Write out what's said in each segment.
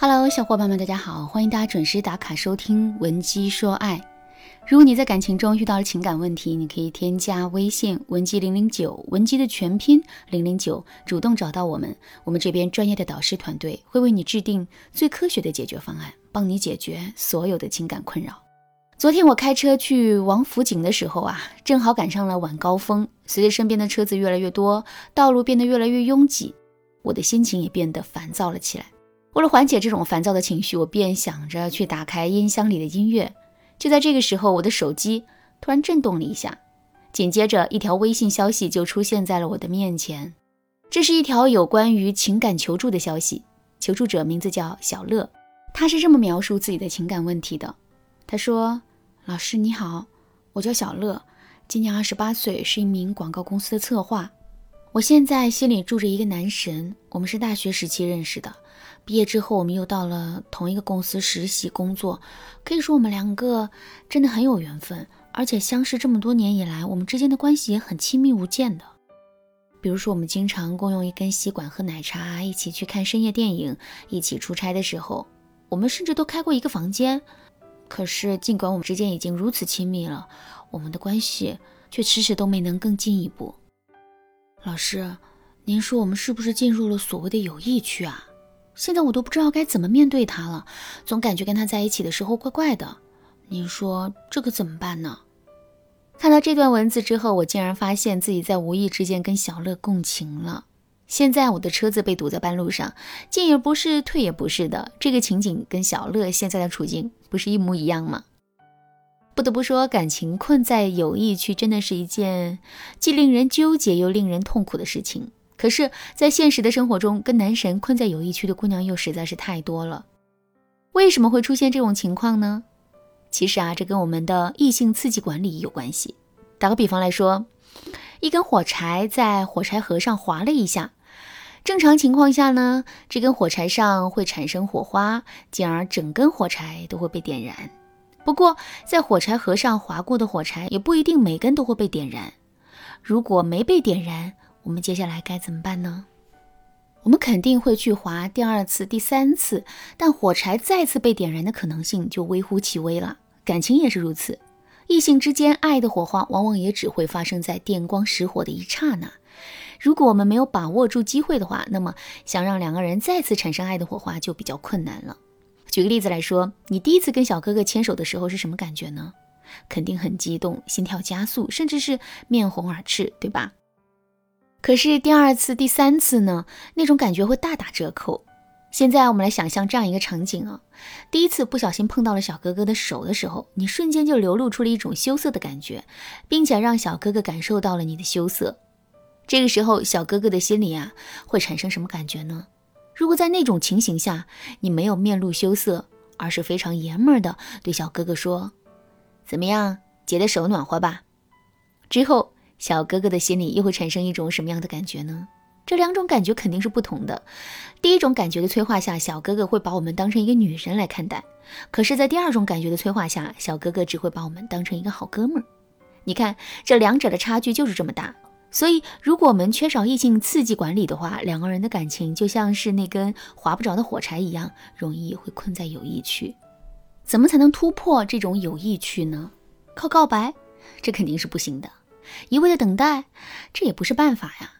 Hello，小伙伴们，大家好，欢迎大家准时打卡收听《文姬说爱》。如果你在感情中遇到了情感问题，你可以添加微信文姬零零九，文姬的全拼零零九，主动找到我们，我们这边专业的导师团队会为你制定最科学的解决方案，帮你解决所有的情感困扰。昨天我开车去王府井的时候啊，正好赶上了晚高峰，随着身边的车子越来越多，道路变得越来越拥挤，我的心情也变得烦躁了起来。为了缓解这种烦躁的情绪，我便想着去打开音箱里的音乐。就在这个时候，我的手机突然震动了一下，紧接着一条微信消息就出现在了我的面前。这是一条有关于情感求助的消息，求助者名字叫小乐，他是这么描述自己的情感问题的：他说，老师你好，我叫小乐，今年二十八岁，是一名广告公司的策划。我现在心里住着一个男神，我们是大学时期认识的。毕业之后，我们又到了同一个公司实习工作，可以说我们两个真的很有缘分，而且相识这么多年以来，我们之间的关系也很亲密无间的。比如说，我们经常共用一根吸管喝奶茶，一起去看深夜电影，一起出差的时候，我们甚至都开过一个房间。可是，尽管我们之间已经如此亲密了，我们的关系却迟迟都没能更进一步。老师，您说我们是不是进入了所谓的友谊区啊？现在我都不知道该怎么面对他了，总感觉跟他在一起的时候怪怪的。您说这可怎么办呢？看到这段文字之后，我竟然发现自己在无意之间跟小乐共情了。现在我的车子被堵在半路上，进也不是，退也不是的。这个情景跟小乐现在的处境不是一模一样吗？不得不说，感情困在友谊区，真的是一件既令人纠结又令人痛苦的事情。可是，在现实的生活中，跟男神困在友谊区的姑娘又实在是太多了。为什么会出现这种情况呢？其实啊，这跟我们的异性刺激管理有关系。打个比方来说，一根火柴在火柴盒上划了一下，正常情况下呢，这根火柴上会产生火花，进而整根火柴都会被点燃。不过，在火柴盒上划过的火柴也不一定每根都会被点燃。如果没被点燃，我们接下来该怎么办呢？我们肯定会去划第二次、第三次，但火柴再次被点燃的可能性就微乎其微了。感情也是如此，异性之间爱的火花往往也只会发生在电光石火的一刹那。如果我们没有把握住机会的话，那么想让两个人再次产生爱的火花就比较困难了。举个例子来说，你第一次跟小哥哥牵手的时候是什么感觉呢？肯定很激动，心跳加速，甚至是面红耳赤，对吧？可是第二次、第三次呢？那种感觉会大打折扣。现在我们来想象这样一个场景啊：第一次不小心碰到了小哥哥的手的时候，你瞬间就流露出了一种羞涩的感觉，并且让小哥哥感受到了你的羞涩。这个时候，小哥哥的心里啊会产生什么感觉呢？如果在那种情形下，你没有面露羞涩，而是非常爷们儿的对小哥哥说：“怎么样，姐的手暖和吧？”之后。小哥哥的心里又会产生一种什么样的感觉呢？这两种感觉肯定是不同的。第一种感觉的催化下，小哥哥会把我们当成一个女人来看待；可是，在第二种感觉的催化下，小哥哥只会把我们当成一个好哥们儿。你看，这两者的差距就是这么大。所以，如果我们缺少异性刺激管理的话，两个人的感情就像是那根划不着的火柴一样，容易会困在友谊区。怎么才能突破这种友谊区呢？靠告白？这肯定是不行的。一味的等待，这也不是办法呀。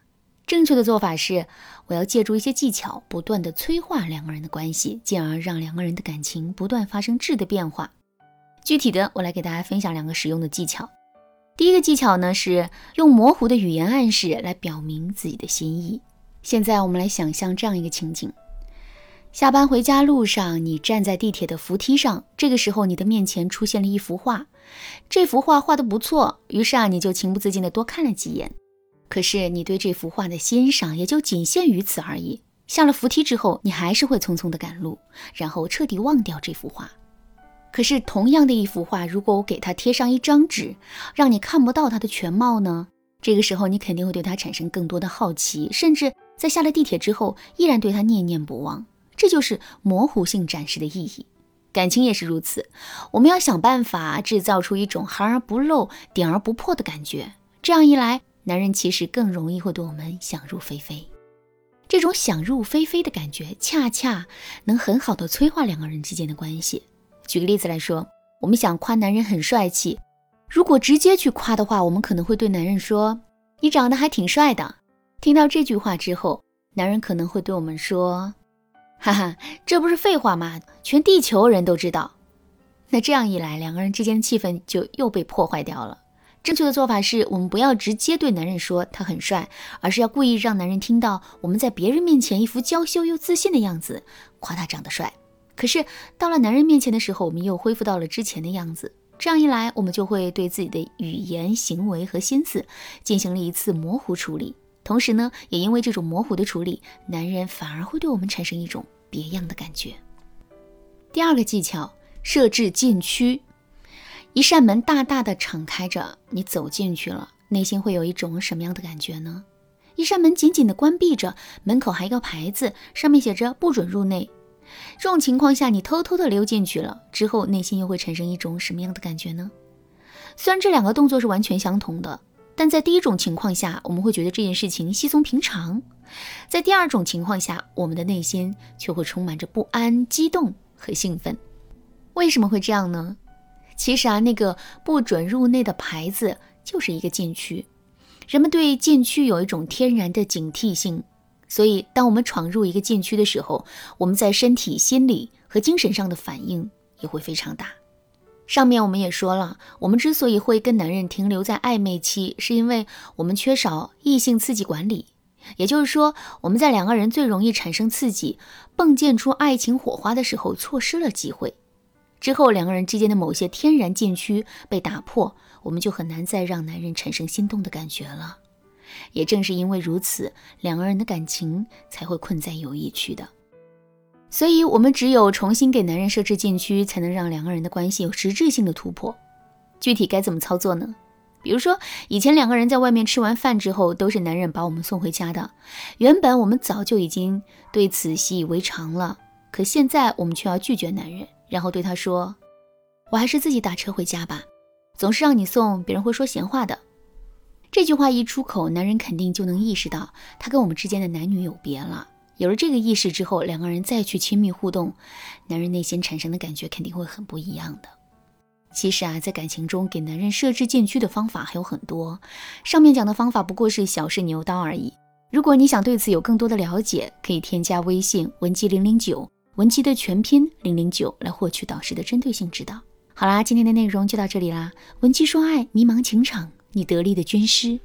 正确的做法是，我要借助一些技巧，不断的催化两个人的关系，进而让两个人的感情不断发生质的变化。具体的，我来给大家分享两个实用的技巧。第一个技巧呢，是用模糊的语言暗示来表明自己的心意。现在我们来想象这样一个情景。下班回家路上，你站在地铁的扶梯上。这个时候，你的面前出现了一幅画，这幅画画的不错，于是啊，你就情不自禁的多看了几眼。可是，你对这幅画的欣赏也就仅限于此而已。下了扶梯之后，你还是会匆匆的赶路，然后彻底忘掉这幅画。可是，同样的一幅画，如果我给它贴上一张纸，让你看不到它的全貌呢？这个时候，你肯定会对它产生更多的好奇，甚至在下了地铁之后，依然对它念念不忘。这就是模糊性展示的意义，感情也是如此。我们要想办法制造出一种含而不露、点而不破的感觉，这样一来，男人其实更容易会对我们想入非非。这种想入非非的感觉，恰恰能很好的催化两个人之间的关系。举个例子来说，我们想夸男人很帅气，如果直接去夸的话，我们可能会对男人说：“你长得还挺帅的。”听到这句话之后，男人可能会对我们说：“哈哈，这不是废话吗？全地球人都知道。”那这样一来，两个人之间的气氛就又被破坏掉了。正确的做法是我们不要直接对男人说他很帅，而是要故意让男人听到我们在别人面前一副娇羞又自信的样子，夸他长得帅。可是到了男人面前的时候，我们又恢复到了之前的样子。这样一来，我们就会对自己的语言、行为和心思进行了一次模糊处理。同时呢，也因为这种模糊的处理，男人反而会对我们产生一种别样的感觉。第二个技巧，设置禁区。一扇门大大的敞开着，你走进去了，内心会有一种什么样的感觉呢？一扇门紧紧的关闭着，门口还有个牌子，上面写着“不准入内”。这种情况下，你偷偷的溜进去了，之后内心又会产生一种什么样的感觉呢？虽然这两个动作是完全相同的，但在第一种情况下，我们会觉得这件事情稀松平常；在第二种情况下，我们的内心却会充满着不安、激动和兴奋。为什么会这样呢？其实啊，那个不准入内的牌子就是一个禁区。人们对禁区有一种天然的警惕性，所以当我们闯入一个禁区的时候，我们在身体、心理和精神上的反应也会非常大。上面我们也说了，我们之所以会跟男人停留在暧昧期，是因为我们缺少异性刺激管理，也就是说，我们在两个人最容易产生刺激、迸溅出爱情火花的时候，错失了机会。之后，两个人之间的某些天然禁区被打破，我们就很难再让男人产生心动的感觉了。也正是因为如此，两个人的感情才会困在友谊区的。所以，我们只有重新给男人设置禁区，才能让两个人的关系有实质性的突破。具体该怎么操作呢？比如说，以前两个人在外面吃完饭之后，都是男人把我们送回家的。原本我们早就已经对此习以为常了，可现在我们却要拒绝男人。然后对他说：“我还是自己打车回家吧，总是让你送，别人会说闲话的。”这句话一出口，男人肯定就能意识到他跟我们之间的男女有别了。有了这个意识之后，两个人再去亲密互动，男人内心产生的感觉肯定会很不一样的。其实啊，在感情中给男人设置禁区的方法还有很多，上面讲的方法不过是小试牛刀而已。如果你想对此有更多的了解，可以添加微信文姬零零九。文姬的全拼零零九来获取导师的针对性指导。好啦，今天的内容就到这里啦。文姬说爱，迷茫情场，你得力的军师。